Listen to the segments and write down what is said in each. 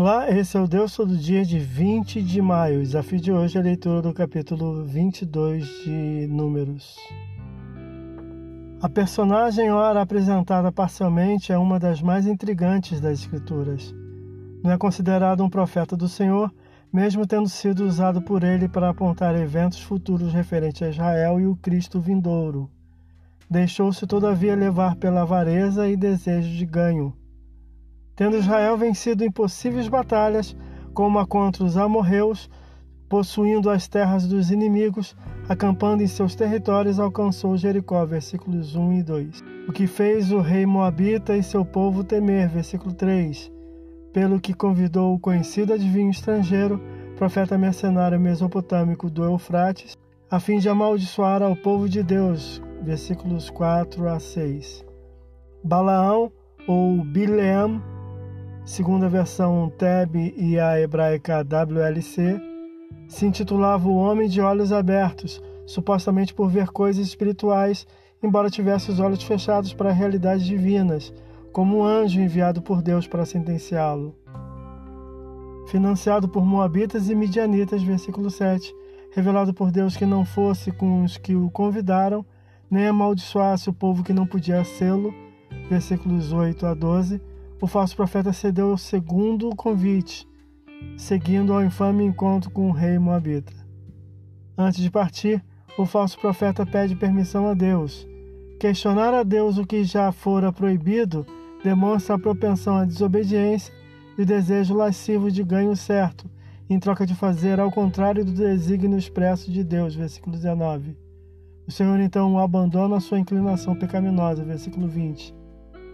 Olá, esse é o Deus Todo Dia de 20 de maio. O desafio de hoje é a leitura do capítulo 22 de Números. A personagem ora apresentada parcialmente é uma das mais intrigantes das Escrituras. Não é considerado um profeta do Senhor, mesmo tendo sido usado por ele para apontar eventos futuros referentes a Israel e o Cristo vindouro. Deixou-se, todavia, levar pela avareza e desejo de ganho Tendo Israel vencido impossíveis batalhas, como a contra os amorreus, possuindo as terras dos inimigos, acampando em seus territórios, alcançou Jericó, versículos 1 e 2. O que fez o rei Moabita e seu povo temer, versículo 3. Pelo que convidou o conhecido adivinho estrangeiro, profeta mercenário mesopotâmico do Eufrates, a fim de amaldiçoar ao povo de Deus, versículos 4 a 6. Balaão ou Bileam segundo a versão TEB e a hebraica WLC, se intitulava O Homem de Olhos Abertos, supostamente por ver coisas espirituais, embora tivesse os olhos fechados para realidades divinas, como um anjo enviado por Deus para sentenciá-lo. Financiado por Moabitas e Midianitas, versículo 7, revelado por Deus que não fosse com os que o convidaram, nem amaldiçoasse o povo que não podia sê-lo, versículos 8 a 12, o falso profeta cedeu o segundo convite, seguindo ao infame encontro com o rei Moabita. Antes de partir, o falso profeta pede permissão a Deus. Questionar a Deus o que já fora proibido demonstra a propensão à desobediência e o desejo lascivo de ganho certo, em troca de fazer ao contrário do desígnio expresso de Deus. Versículo 19. O Senhor então abandona sua inclinação pecaminosa. Versículo 20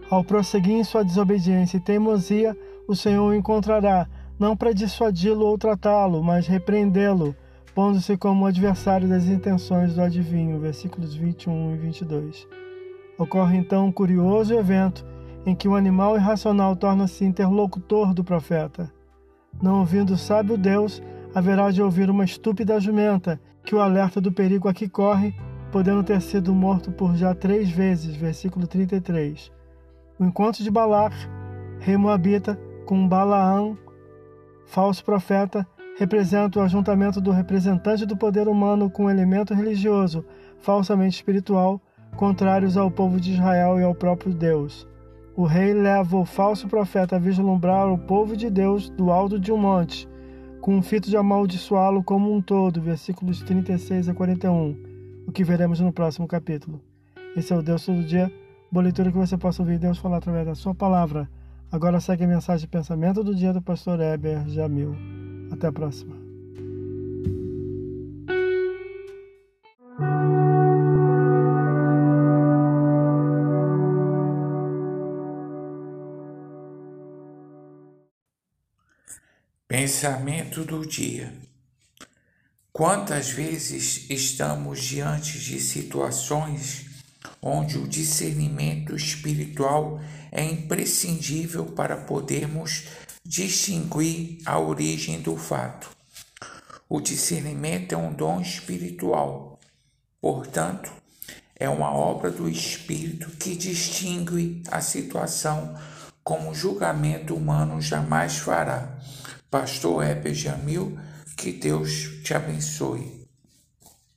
ao prosseguir em sua desobediência e teimosia, o Senhor o encontrará, não para dissuadi-lo ou tratá-lo, mas repreendê-lo, pondo-se como adversário das intenções do adivinho. Versículos 21 e 22. Ocorre então um curioso evento em que o animal irracional torna-se interlocutor do profeta. Não ouvindo o sábio Deus, haverá de ouvir uma estúpida jumenta que o alerta do perigo a que corre, podendo ter sido morto por já três vezes. Versículo 33. O encontro de Balac, rei Moabita, com Balaão, falso profeta, representa o ajuntamento do representante do poder humano com o elemento religioso, falsamente espiritual, contrários ao povo de Israel e ao próprio Deus. O rei leva o falso profeta a vislumbrar o povo de Deus do alto de um monte, com um fito de amaldiçoá-lo como um todo, versículos 36 a 41, o que veremos no próximo capítulo. Esse é o Deus todo dia Boa leitura que você possa ouvir Deus falar através da sua palavra. Agora segue a mensagem de pensamento do dia do pastor Heber Jamil. Até a próxima. Pensamento do dia. Quantas vezes estamos diante de situações onde o discernimento espiritual é imprescindível para podermos distinguir a origem do fato. O discernimento é um dom espiritual, portanto, é uma obra do Espírito que distingue a situação como o julgamento humano jamais fará. Pastor Heber Jamil, que Deus te abençoe.